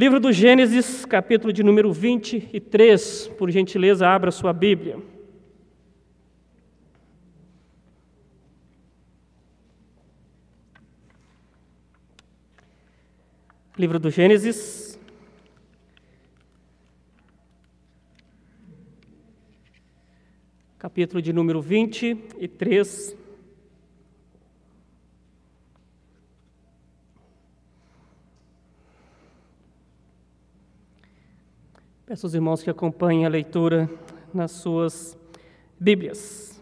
Livro do Gênesis, capítulo de número 23. Por gentileza, abra sua Bíblia. Livro do Gênesis. Capítulo de número 23. Peço aos irmãos que acompanhem a leitura nas suas Bíblias.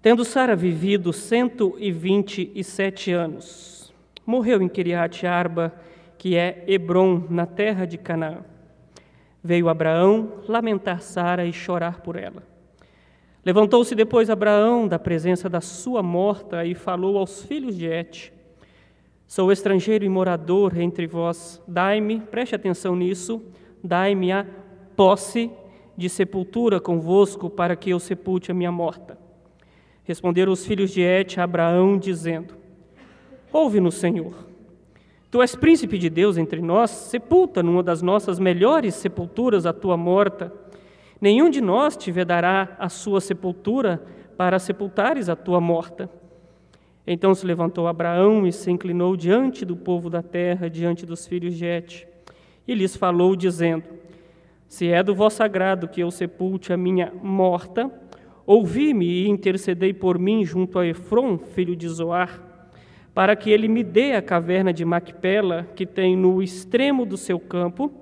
Tendo Sara vivido 127 anos, morreu em Kiriat Arba, que é Hebron, na terra de Canaã. Veio Abraão lamentar Sara e chorar por ela. Levantou-se depois Abraão da presença da sua morta e falou aos filhos de Et: Sou estrangeiro e morador entre vós. Dai-me, preste atenção nisso, dai-me a posse de sepultura convosco para que eu sepulte a minha morta. Responderam os filhos de Et a Abraão, dizendo: Ouve-nos, Senhor. Tu és príncipe de Deus entre nós, sepulta numa das nossas melhores sepulturas a tua morta. Nenhum de nós te vedará a sua sepultura para sepultares a tua morta. Então se levantou Abraão e se inclinou diante do povo da terra, diante dos filhos de Et, e lhes falou, dizendo: Se é do vosso agrado que eu sepulte a minha morta, ouvi-me e intercedei por mim junto a Efron, filho de Zoar, para que ele me dê a caverna de Macpela, que tem no extremo do seu campo,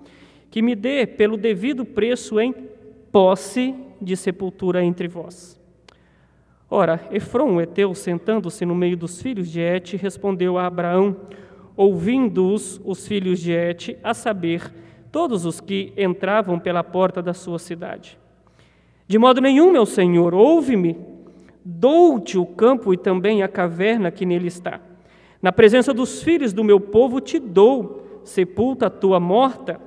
que me dê pelo devido preço em posse de sepultura entre vós. Ora, Efron, Eteu, sentando-se no meio dos filhos de Et, respondeu a Abraão, ouvindo-os os filhos de Et, a saber, todos os que entravam pela porta da sua cidade. De modo nenhum, meu senhor, ouve-me, dou-te o campo e também a caverna que nele está. Na presença dos filhos do meu povo te dou, sepulta a tua morta.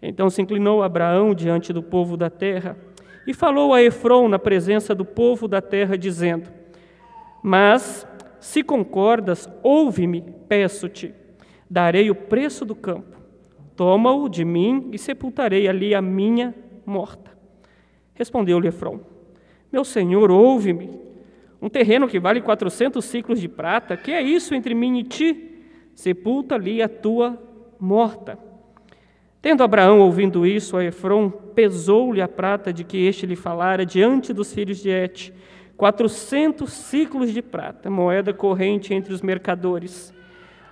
Então se inclinou Abraão diante do povo da terra e falou a Efron na presença do povo da terra, dizendo: Mas, se concordas, ouve-me, peço-te, darei o preço do campo, toma-o de mim e sepultarei ali a minha morta. Respondeu-lhe Efron: Meu senhor, ouve-me, um terreno que vale quatrocentos ciclos de prata, que é isso entre mim e ti? Sepulta ali a tua morta. Tendo Abraão ouvindo isso, a Efron pesou-lhe a prata de que este lhe falara diante dos filhos de Et, quatrocentos ciclos de prata, moeda corrente entre os mercadores.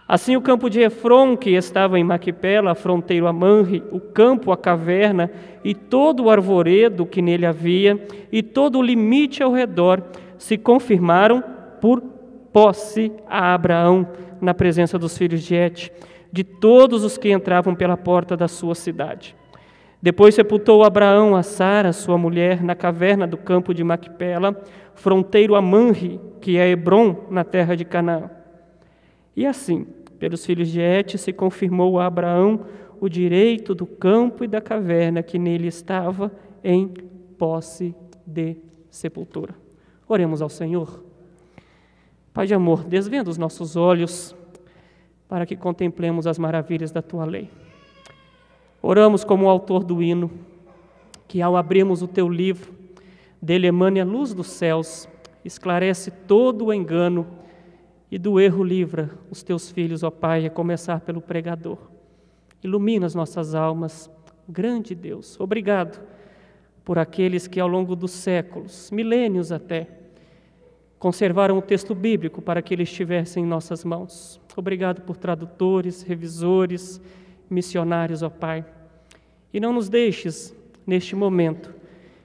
Assim o campo de Efron, que estava em Maquipela, fronteiro a Manre, o campo, a caverna, e todo o arvoredo que nele havia, e todo o limite ao redor, se confirmaram por posse a Abraão na presença dos filhos de Et de todos os que entravam pela porta da sua cidade. Depois sepultou Abraão a Sara, sua mulher, na caverna do campo de Macpela, fronteiro a Manre, que é Hebron, na terra de Canaã. E assim, pelos filhos de Et, se confirmou a Abraão o direito do campo e da caverna que nele estava em posse de sepultura. Oremos ao Senhor. Pai de amor, desvenda os nossos olhos para que contemplemos as maravilhas da tua lei. Oramos como o autor do hino, que ao abrirmos o teu livro, dele emane a luz dos céus, esclarece todo o engano e do erro livra os teus filhos, ó Pai, a começar pelo pregador. Ilumina as nossas almas, grande Deus. Obrigado por aqueles que ao longo dos séculos, milênios até, conservaram o texto bíblico para que ele estivesse em nossas mãos. Obrigado por tradutores, revisores, missionários, ó Pai. E não nos deixes, neste momento,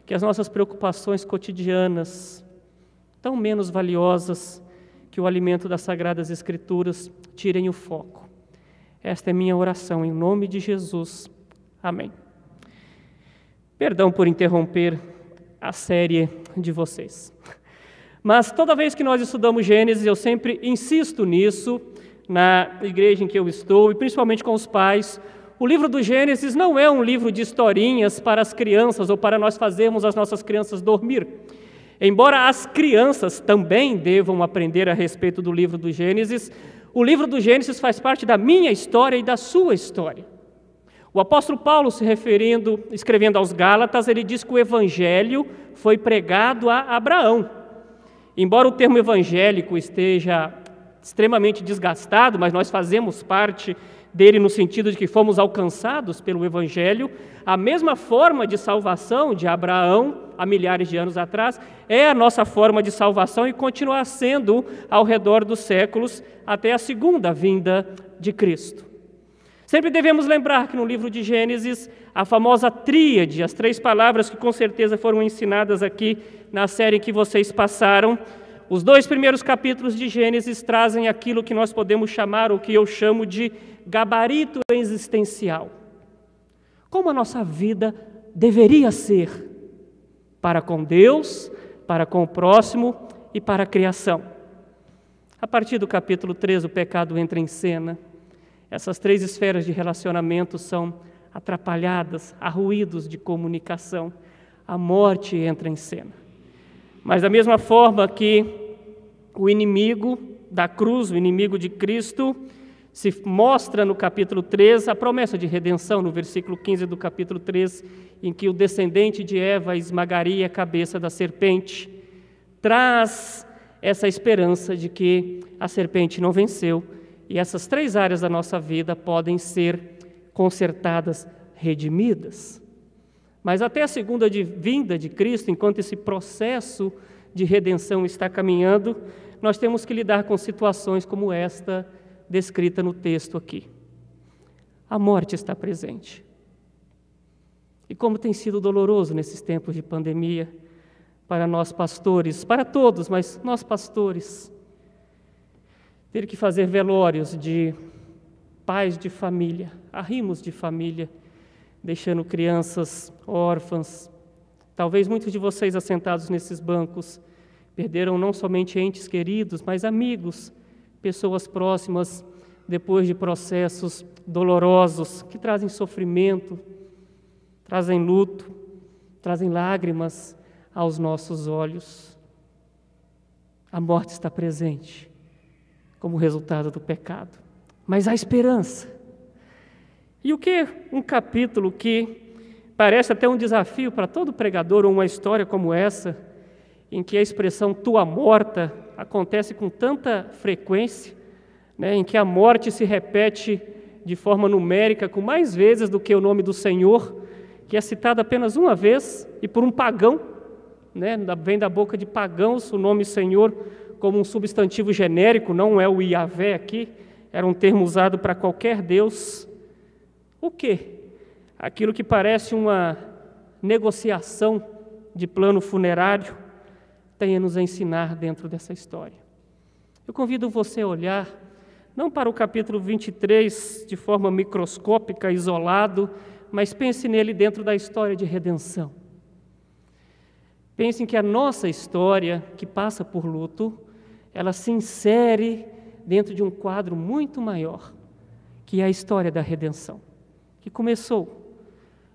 que as nossas preocupações cotidianas, tão menos valiosas que o alimento das Sagradas Escrituras, tirem o foco. Esta é minha oração, em nome de Jesus. Amém. Perdão por interromper a série de vocês. Mas toda vez que nós estudamos Gênesis, eu sempre insisto nisso, na igreja em que eu estou, e principalmente com os pais. O livro do Gênesis não é um livro de historinhas para as crianças ou para nós fazermos as nossas crianças dormir. Embora as crianças também devam aprender a respeito do livro do Gênesis, O livro do Gênesis faz parte da minha história e da sua história. O apóstolo Paulo, se referindo, escrevendo aos Gálatas, ele diz que o evangelho foi pregado a Abraão. Embora o termo evangélico esteja extremamente desgastado, mas nós fazemos parte dele no sentido de que fomos alcançados pelo Evangelho, a mesma forma de salvação de Abraão, há milhares de anos atrás, é a nossa forma de salvação e continua sendo ao redor dos séculos até a segunda vinda de Cristo. Sempre devemos lembrar que no livro de Gênesis, a famosa tríade, as três palavras que com certeza foram ensinadas aqui na série que vocês passaram, os dois primeiros capítulos de Gênesis trazem aquilo que nós podemos chamar, o que eu chamo de gabarito existencial. Como a nossa vida deveria ser para com Deus, para com o próximo e para a criação. A partir do capítulo 3, o pecado entra em cena. Essas três esferas de relacionamento são atrapalhadas, há ruídos de comunicação. A morte entra em cena. Mas, da mesma forma que o inimigo da cruz, o inimigo de Cristo, se mostra no capítulo 3 a promessa de redenção, no versículo 15 do capítulo 3, em que o descendente de Eva esmagaria a cabeça da serpente, traz essa esperança de que a serpente não venceu e essas três áreas da nossa vida podem ser consertadas, redimidas. Mas até a segunda de vinda de Cristo, enquanto esse processo de redenção está caminhando, nós temos que lidar com situações como esta descrita no texto aqui. A morte está presente. E como tem sido doloroso nesses tempos de pandemia para nós pastores, para todos, mas nós pastores, ter que fazer velórios de pais de família, arrimos de família, deixando crianças órfãs. Talvez muitos de vocês assentados nesses bancos perderam não somente entes queridos, mas amigos pessoas próximas depois de processos dolorosos que trazem sofrimento, trazem luto, trazem lágrimas aos nossos olhos. A morte está presente como resultado do pecado, mas há esperança. E o que um capítulo que parece até um desafio para todo pregador ou uma história como essa, em que a expressão tua morta acontece com tanta frequência, né, em que a morte se repete de forma numérica com mais vezes do que o nome do Senhor, que é citado apenas uma vez e por um pagão, né, vem da boca de pagãos o nome Senhor como um substantivo genérico, não é o Iavé aqui, era um termo usado para qualquer Deus. O quê? Aquilo que parece uma negociação de plano funerário tem a nos ensinar dentro dessa história. Eu convido você a olhar, não para o capítulo 23 de forma microscópica, isolado, mas pense nele dentro da história de redenção. Pense que a nossa história, que passa por luto, ela se insere dentro de um quadro muito maior, que é a história da redenção, que começou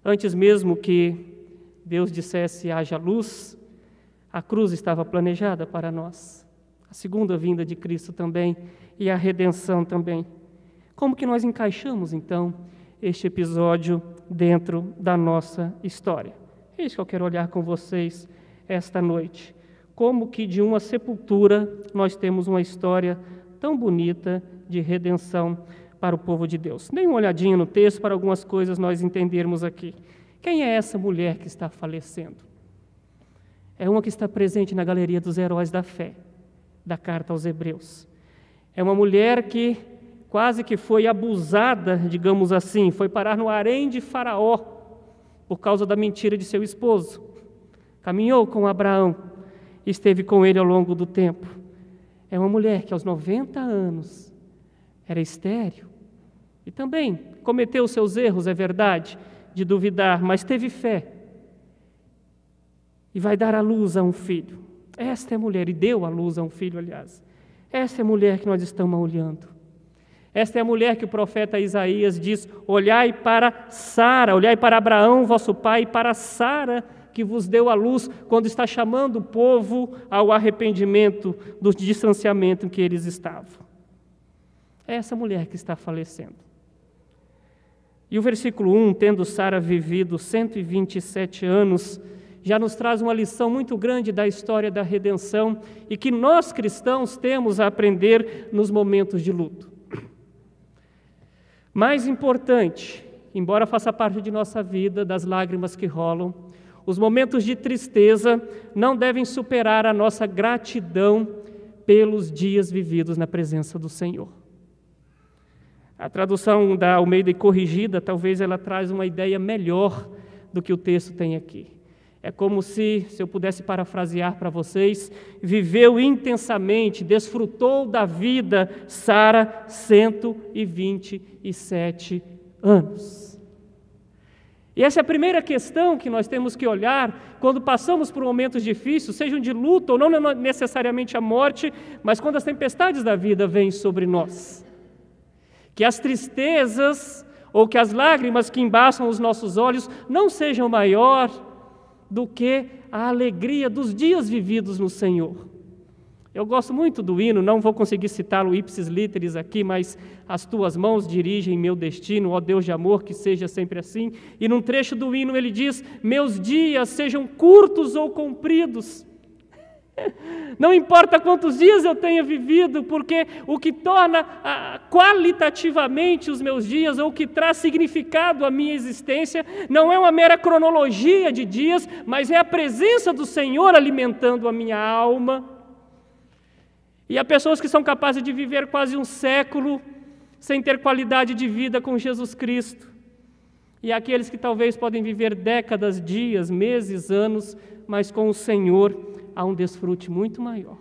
antes mesmo que Deus dissesse haja luz, a cruz estava planejada para nós, a segunda vinda de Cristo também e a redenção também. Como que nós encaixamos então este episódio dentro da nossa história? É isso que eu quero olhar com vocês esta noite. Como que de uma sepultura nós temos uma história tão bonita de redenção para o povo de Deus. Dê uma olhadinha no texto para algumas coisas nós entendermos aqui. Quem é essa mulher que está falecendo? é uma que está presente na galeria dos heróis da fé, da carta aos Hebreus. É uma mulher que quase que foi abusada, digamos assim, foi parar no harém de Faraó por causa da mentira de seu esposo. Caminhou com Abraão, esteve com ele ao longo do tempo. É uma mulher que aos 90 anos era estéril e também cometeu seus erros, é verdade, de duvidar, mas teve fé e vai dar à luz a um filho. Esta é a mulher, e deu à luz a um filho, aliás. Esta é a mulher que nós estamos olhando. Esta é a mulher que o profeta Isaías diz: Olhai para Sara, olhai para Abraão, vosso pai, e para Sara, que vos deu a luz, quando está chamando o povo ao arrependimento do distanciamento em que eles estavam. É essa mulher que está falecendo. E o versículo 1, tendo Sara vivido 127 anos, já nos traz uma lição muito grande da história da redenção e que nós cristãos temos a aprender nos momentos de luto. Mais importante, embora faça parte de nossa vida, das lágrimas que rolam, os momentos de tristeza não devem superar a nossa gratidão pelos dias vividos na presença do Senhor. A tradução da Almeida corrigida, talvez ela traz uma ideia melhor do que o texto tem aqui. É como se, se eu pudesse parafrasear para vocês, viveu intensamente, desfrutou da vida Sara 127 anos. E essa é a primeira questão que nós temos que olhar quando passamos por momentos difíceis, sejam de luta ou não necessariamente a morte, mas quando as tempestades da vida vêm sobre nós. Que as tristezas ou que as lágrimas que embaçam os nossos olhos não sejam maior do que a alegria dos dias vividos no Senhor. Eu gosto muito do hino, não vou conseguir citá-lo ipsis literis aqui, mas as tuas mãos dirigem meu destino, ó Deus de amor, que seja sempre assim. E num trecho do hino ele diz: Meus dias sejam curtos ou compridos. Não importa quantos dias eu tenha vivido, porque o que torna ah, qualitativamente os meus dias, ou o que traz significado à minha existência, não é uma mera cronologia de dias, mas é a presença do Senhor alimentando a minha alma e há pessoas que são capazes de viver quase um século sem ter qualidade de vida com Jesus Cristo. E há aqueles que talvez podem viver décadas, dias, meses, anos, mas com o Senhor há um desfrute muito maior.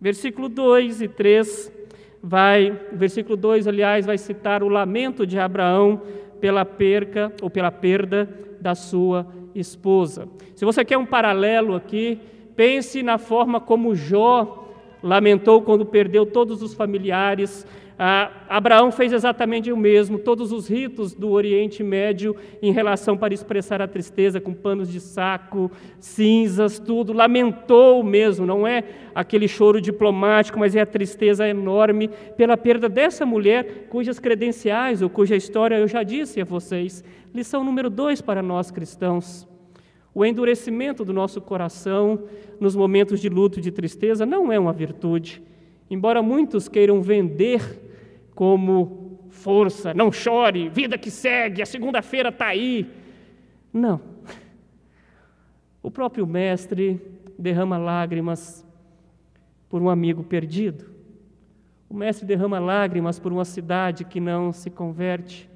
Versículo 2 e 3 vai, versículo 2, aliás, vai citar o lamento de Abraão pela perca ou pela perda da sua esposa. Se você quer um paralelo aqui, pense na forma como Jó lamentou quando perdeu todos os familiares. Ah, Abraão fez exatamente o mesmo, todos os ritos do Oriente Médio em relação para expressar a tristeza, com panos de saco, cinzas, tudo. Lamentou mesmo, não é aquele choro diplomático, mas é a tristeza enorme pela perda dessa mulher, cujas credenciais ou cuja história eu já disse a vocês. Lição número dois para nós cristãos. O endurecimento do nosso coração nos momentos de luto e de tristeza não é uma virtude, embora muitos queiram vender como força, não chore, vida que segue, a segunda-feira está aí. Não. O próprio Mestre derrama lágrimas por um amigo perdido. O Mestre derrama lágrimas por uma cidade que não se converte.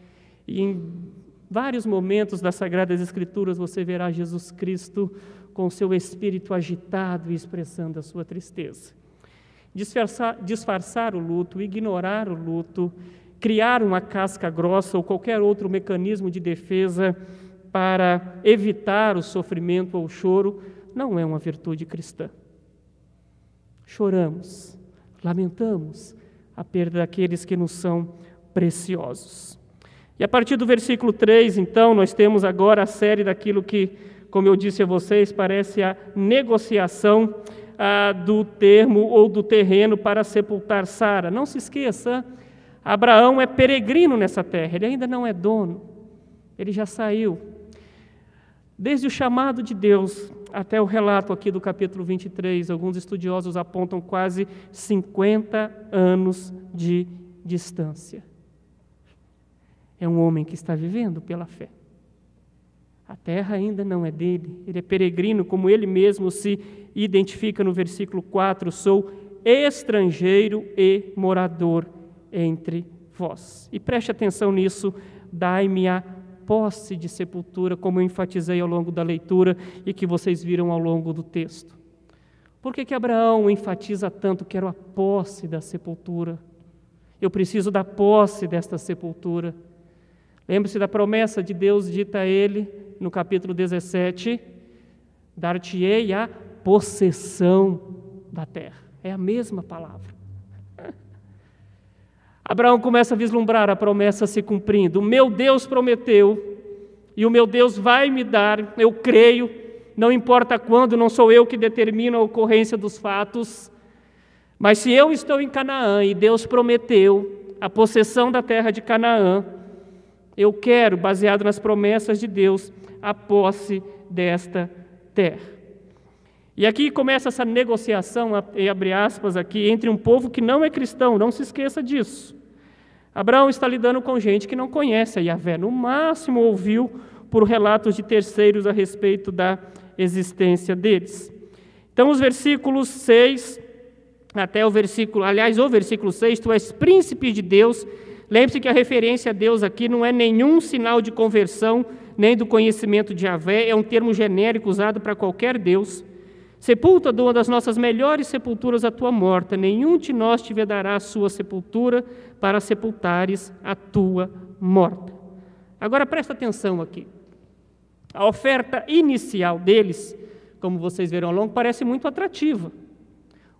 E em vários momentos das Sagradas Escrituras você verá Jesus Cristo com seu espírito agitado e expressando a sua tristeza. Disfarçar, disfarçar o luto, ignorar o luto, criar uma casca grossa ou qualquer outro mecanismo de defesa para evitar o sofrimento ou o choro, não é uma virtude cristã. Choramos, lamentamos a perda daqueles que nos são preciosos. E a partir do versículo 3, então, nós temos agora a série daquilo que, como eu disse a vocês, parece a negociação ah, do termo ou do terreno para sepultar Sara. Não se esqueça, Abraão é peregrino nessa terra, ele ainda não é dono, ele já saiu. Desde o chamado de Deus até o relato aqui do capítulo 23, alguns estudiosos apontam quase 50 anos de distância é um homem que está vivendo pela fé. A terra ainda não é dele, ele é peregrino, como ele mesmo se identifica no versículo 4: sou estrangeiro e morador entre vós. E preste atenção nisso, dai-me a posse de sepultura, como eu enfatizei ao longo da leitura e que vocês viram ao longo do texto. Por que, que Abraão enfatiza tanto? Quero a posse da sepultura. Eu preciso da posse desta sepultura. Lembre-se da promessa de Deus dita a ele no capítulo 17: Dar-te-ei a possessão da terra. É a mesma palavra. Abraão começa a vislumbrar a promessa se cumprindo. O meu Deus prometeu, e o meu Deus vai me dar, eu creio, não importa quando, não sou eu que determino a ocorrência dos fatos, Mas se eu estou em Canaã e Deus prometeu a possessão da terra de Canaã, eu quero, baseado nas promessas de Deus, a posse desta terra. E aqui começa essa negociação, abre aspas aqui, entre um povo que não é cristão, não se esqueça disso. Abraão está lidando com gente que não conhece a Yahvé, no máximo ouviu por relatos de terceiros a respeito da existência deles. Então, os versículos 6 até o versículo, aliás, o versículo 6, tu és príncipe de Deus. Lembre-se que a referência a Deus aqui não é nenhum sinal de conversão, nem do conhecimento de Yahvé, é um termo genérico usado para qualquer Deus. Sepulta de uma das nossas melhores sepulturas a tua morta, nenhum de nós te vedará a sua sepultura para sepultares a tua morta. Agora presta atenção aqui. A oferta inicial deles, como vocês verão ao longo, parece muito atrativa.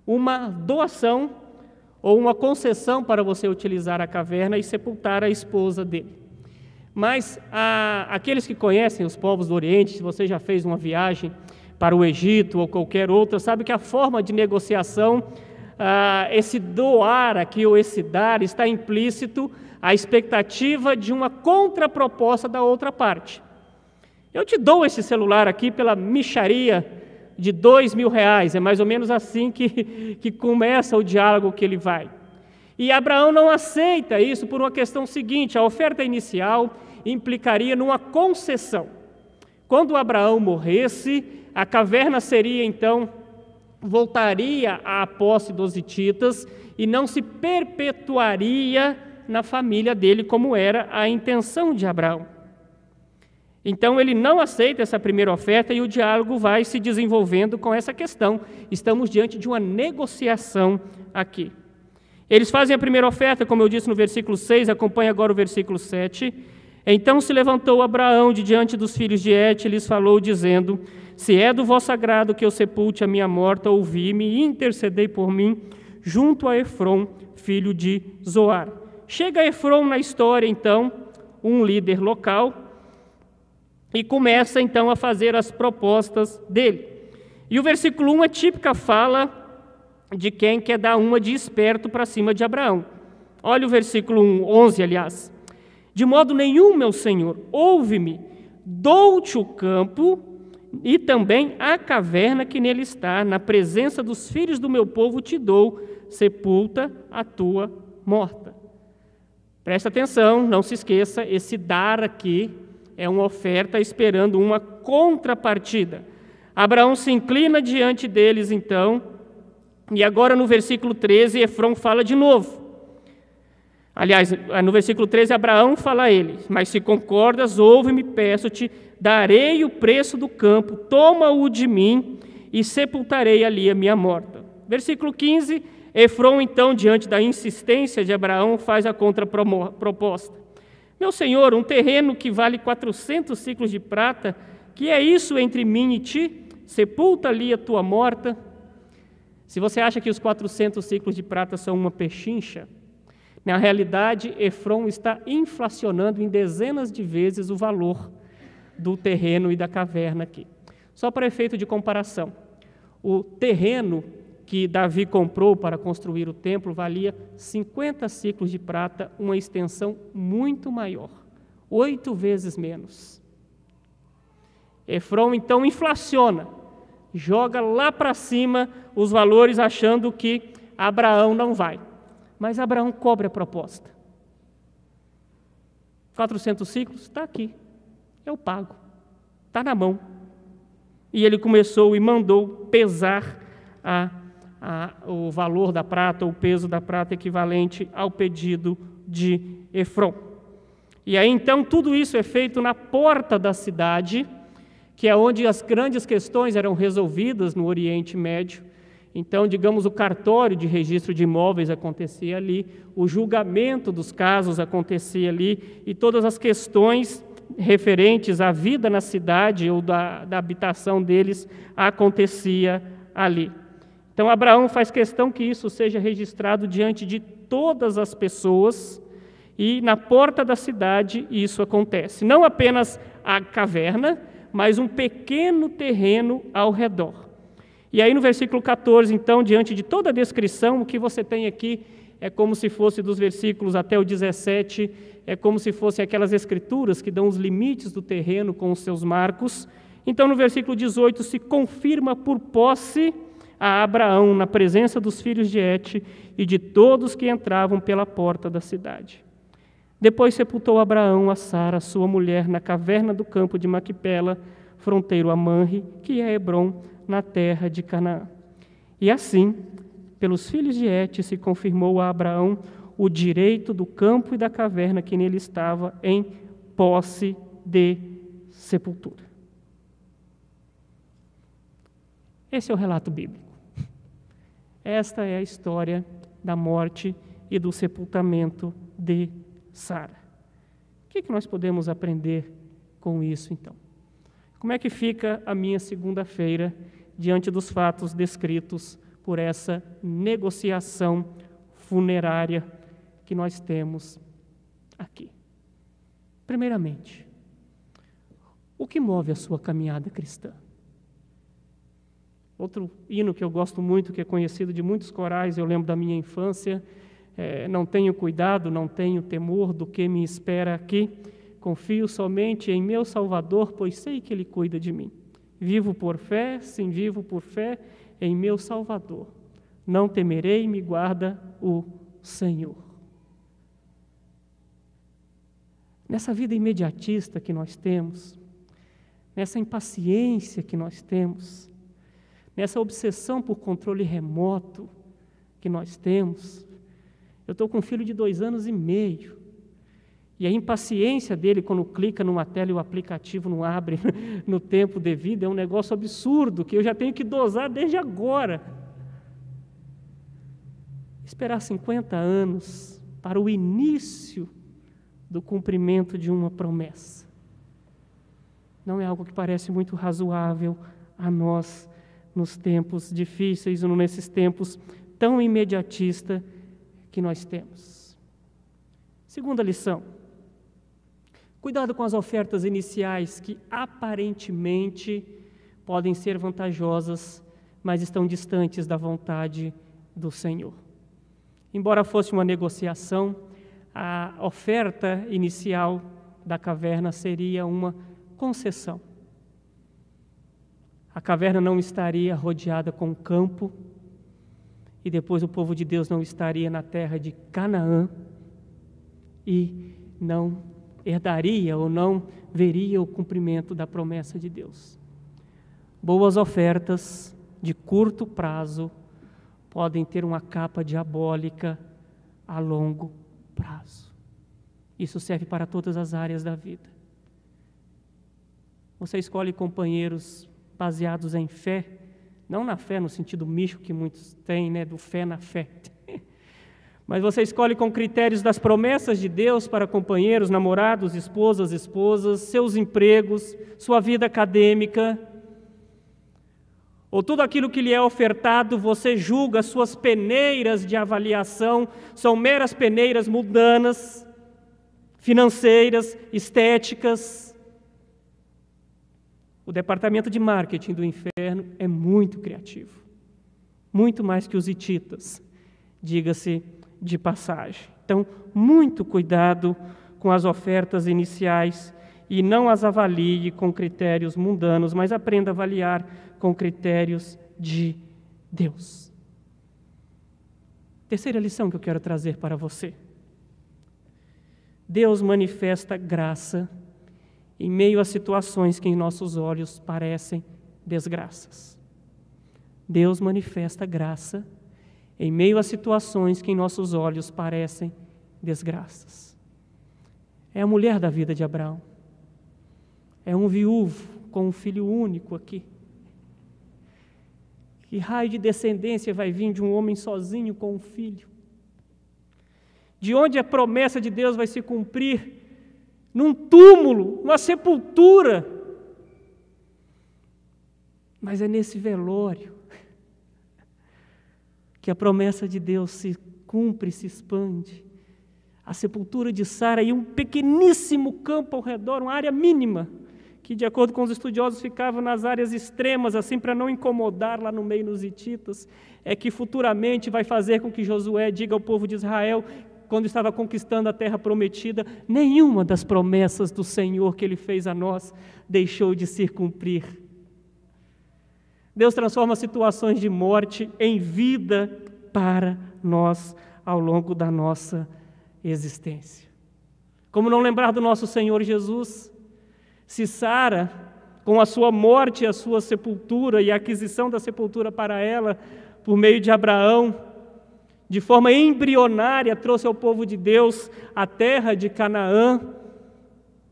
Uma doação ou uma concessão para você utilizar a caverna e sepultar a esposa dele. Mas a, aqueles que conhecem os povos do Oriente, se você já fez uma viagem para o Egito ou qualquer outra, sabe que a forma de negociação, ah, esse doar aqui ou esse dar, está implícito a expectativa de uma contraproposta da outra parte. Eu te dou esse celular aqui pela micharia de dois mil reais, é mais ou menos assim que, que começa o diálogo que ele vai. E Abraão não aceita isso por uma questão seguinte: a oferta inicial implicaria numa concessão. Quando Abraão morresse, a caverna seria então, voltaria à posse dos hititas e não se perpetuaria na família dele, como era a intenção de Abraão. Então ele não aceita essa primeira oferta e o diálogo vai se desenvolvendo com essa questão. Estamos diante de uma negociação aqui. Eles fazem a primeira oferta, como eu disse no versículo 6, acompanha agora o versículo 7. Então se levantou Abraão de diante dos filhos de Et e lhes falou, dizendo: Se é do vosso agrado que eu sepulte a minha morta, ouvi-me e intercedei por mim junto a Efron, filho de Zoar. Chega Efron na história, então, um líder local, e começa então a fazer as propostas dele. E o versículo 1 é típica fala de quem quer dar uma de esperto para cima de Abraão. Olha o versículo 1, 11, aliás. De modo nenhum, meu senhor, ouve-me, dou-te o campo e também a caverna que nele está, na presença dos filhos do meu povo te dou, sepulta a tua morta. Presta atenção, não se esqueça, esse dar aqui é uma oferta esperando uma contrapartida. Abraão se inclina diante deles, então, e agora no versículo 13, Efron fala de novo. Aliás, no versículo 13, Abraão fala a ele: Mas se concordas, ouve-me, peço-te, darei o preço do campo, toma-o de mim e sepultarei ali a minha morta. Versículo 15, Efron, então, diante da insistência de Abraão, faz a contraproposta. Meu senhor, um terreno que vale 400 ciclos de prata, que é isso entre mim e ti? Sepulta ali a tua morta. Se você acha que os 400 ciclos de prata são uma pechincha, na realidade, Efron está inflacionando em dezenas de vezes o valor do terreno e da caverna aqui. Só para efeito de comparação, o terreno que Davi comprou para construir o templo valia 50 ciclos de prata, uma extensão muito maior, oito vezes menos. Efron então inflaciona, joga lá para cima os valores, achando que Abraão não vai. Mas Abraão cobre a proposta. 400 ciclos, está aqui, eu pago, está na mão. E ele começou e mandou pesar a a, o valor da prata, o peso da prata equivalente ao pedido de Efron. E aí então tudo isso é feito na porta da cidade, que é onde as grandes questões eram resolvidas no Oriente Médio. Então, digamos, o cartório de registro de imóveis acontecia ali, o julgamento dos casos acontecia ali, e todas as questões referentes à vida na cidade ou da, da habitação deles acontecia ali. Então, Abraão faz questão que isso seja registrado diante de todas as pessoas, e na porta da cidade isso acontece. Não apenas a caverna, mas um pequeno terreno ao redor. E aí no versículo 14, então, diante de toda a descrição, o que você tem aqui é como se fosse dos versículos até o 17, é como se fossem aquelas escrituras que dão os limites do terreno com os seus marcos. Então, no versículo 18, se confirma por posse a Abraão na presença dos filhos de Et e de todos que entravam pela porta da cidade. Depois sepultou Abraão a Sara, sua mulher, na caverna do campo de Maquipela, fronteiro a Manre, que é Hebron, na terra de Canaã. E assim, pelos filhos de Et, se confirmou a Abraão o direito do campo e da caverna que nele estava em posse de sepultura. Esse é o relato bíblico. Esta é a história da morte e do sepultamento de Sara. O que, é que nós podemos aprender com isso, então? Como é que fica a minha segunda-feira diante dos fatos descritos por essa negociação funerária que nós temos aqui? Primeiramente, o que move a sua caminhada cristã? Outro hino que eu gosto muito, que é conhecido de muitos corais, eu lembro da minha infância. É, não tenho cuidado, não tenho temor do que me espera aqui. Confio somente em meu Salvador, pois sei que Ele cuida de mim. Vivo por fé, sim, vivo por fé em meu Salvador. Não temerei, me guarda o Senhor. Nessa vida imediatista que nós temos, nessa impaciência que nós temos, nessa obsessão por controle remoto que nós temos. Eu estou com um filho de dois anos e meio. E a impaciência dele quando clica numa tela e o aplicativo não abre no tempo devido é um negócio absurdo que eu já tenho que dosar desde agora. Esperar 50 anos para o início do cumprimento de uma promessa. Não é algo que parece muito razoável a nós nos tempos difíceis ou nesses tempos tão imediatista que nós temos. Segunda lição. Cuidado com as ofertas iniciais que aparentemente podem ser vantajosas, mas estão distantes da vontade do Senhor. Embora fosse uma negociação, a oferta inicial da caverna seria uma concessão a caverna não estaria rodeada com campo, e depois o povo de Deus não estaria na terra de Canaã, e não herdaria ou não veria o cumprimento da promessa de Deus. Boas ofertas de curto prazo podem ter uma capa diabólica a longo prazo. Isso serve para todas as áreas da vida. Você escolhe companheiros baseados em fé, não na fé no sentido místico que muitos têm, né, do fé na fé. Mas você escolhe com critérios das promessas de Deus para companheiros, namorados, esposas, esposas, seus empregos, sua vida acadêmica, ou tudo aquilo que lhe é ofertado, você julga suas peneiras de avaliação são meras peneiras mundanas, financeiras, estéticas. O departamento de marketing do inferno é muito criativo, muito mais que os hititas, diga-se de passagem. Então, muito cuidado com as ofertas iniciais e não as avalie com critérios mundanos, mas aprenda a avaliar com critérios de Deus. Terceira lição que eu quero trazer para você. Deus manifesta graça em meio a situações que em nossos olhos parecem desgraças. Deus manifesta graça em meio a situações que em nossos olhos parecem desgraças. É a mulher da vida de Abraão. É um viúvo com um filho único aqui. Que raio de descendência vai vir de um homem sozinho com um filho? De onde a promessa de Deus vai se cumprir num túmulo, numa sepultura. Mas é nesse velório que a promessa de Deus se cumpre, se expande. A sepultura de Sara e um pequeníssimo campo ao redor, uma área mínima, que, de acordo com os estudiosos, ficava nas áreas extremas, assim, para não incomodar lá no meio nos hititas, é que futuramente vai fazer com que Josué diga ao povo de Israel, quando estava conquistando a terra prometida, nenhuma das promessas do Senhor que ele fez a nós deixou de se cumprir. Deus transforma situações de morte em vida para nós ao longo da nossa existência. Como não lembrar do nosso Senhor Jesus? Se Sara, com a sua morte a sua sepultura e a aquisição da sepultura para ela, por meio de Abraão, de forma embrionária, trouxe ao povo de Deus a terra de Canaã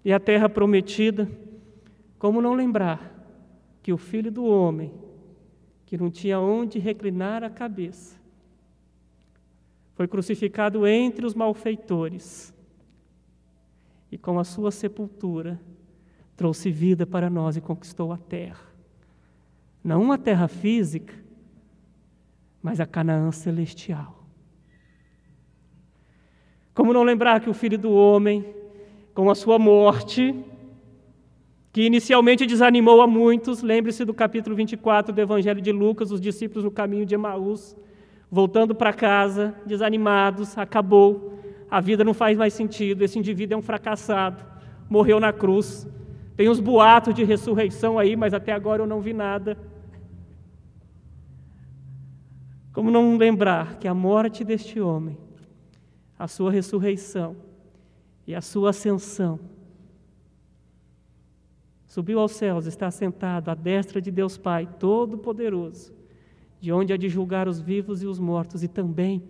e a terra prometida, como não lembrar que o filho do homem, que não tinha onde reclinar a cabeça, foi crucificado entre os malfeitores e com a sua sepultura trouxe vida para nós e conquistou a terra. Não uma terra física, mas a Canaã celestial. Como não lembrar que o filho do homem, com a sua morte, que inicialmente desanimou a muitos, lembre-se do capítulo 24 do Evangelho de Lucas, os discípulos no caminho de Emaús, voltando para casa, desanimados, acabou, a vida não faz mais sentido, esse indivíduo é um fracassado, morreu na cruz, tem uns boatos de ressurreição aí, mas até agora eu não vi nada. Como não lembrar que a morte deste homem, a sua ressurreição e a sua ascensão, subiu aos céus, está sentado à destra de Deus Pai Todo-Poderoso, de onde há de julgar os vivos e os mortos e também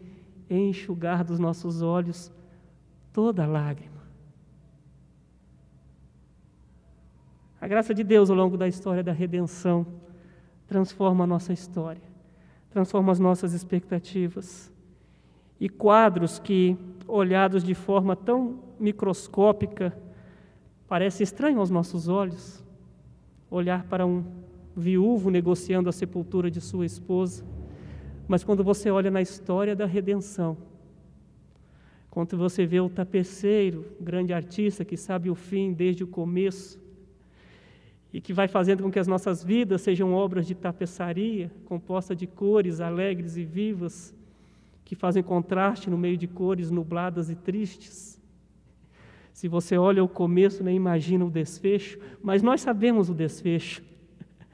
enxugar dos nossos olhos toda lágrima. A graça de Deus ao longo da história da redenção transforma a nossa história, transforma as nossas expectativas. E quadros que, olhados de forma tão microscópica, parece estranho aos nossos olhos. Olhar para um viúvo negociando a sepultura de sua esposa. Mas quando você olha na história da redenção, quando você vê o tapeceiro, grande artista que sabe o fim desde o começo, e que vai fazendo com que as nossas vidas sejam obras de tapeçaria, composta de cores alegres e vivas, que fazem contraste no meio de cores nubladas e tristes. Se você olha o começo, nem imagina o desfecho, mas nós sabemos o desfecho.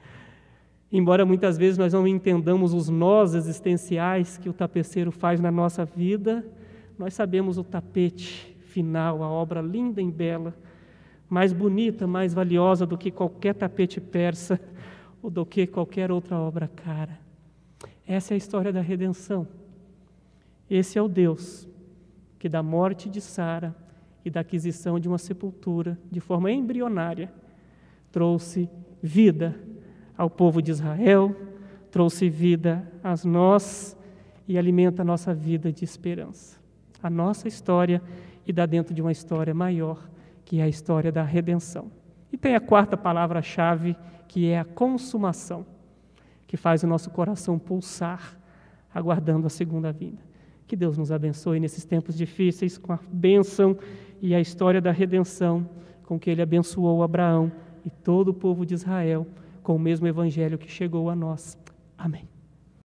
Embora muitas vezes nós não entendamos os nós existenciais que o tapeceiro faz na nossa vida, nós sabemos o tapete final, a obra linda e bela mais bonita, mais valiosa do que qualquer tapete persa ou do que qualquer outra obra cara. Essa é a história da redenção. Esse é o Deus que da morte de Sara e da aquisição de uma sepultura de forma embrionária trouxe vida ao povo de Israel, trouxe vida a nós e alimenta a nossa vida de esperança. A nossa história e dá dentro de uma história maior que é a história da redenção. E tem a quarta palavra-chave, que é a consumação, que faz o nosso coração pulsar, aguardando a segunda vinda. Que Deus nos abençoe nesses tempos difíceis com a bênção e a história da redenção com que ele abençoou Abraão e todo o povo de Israel com o mesmo evangelho que chegou a nós. Amém.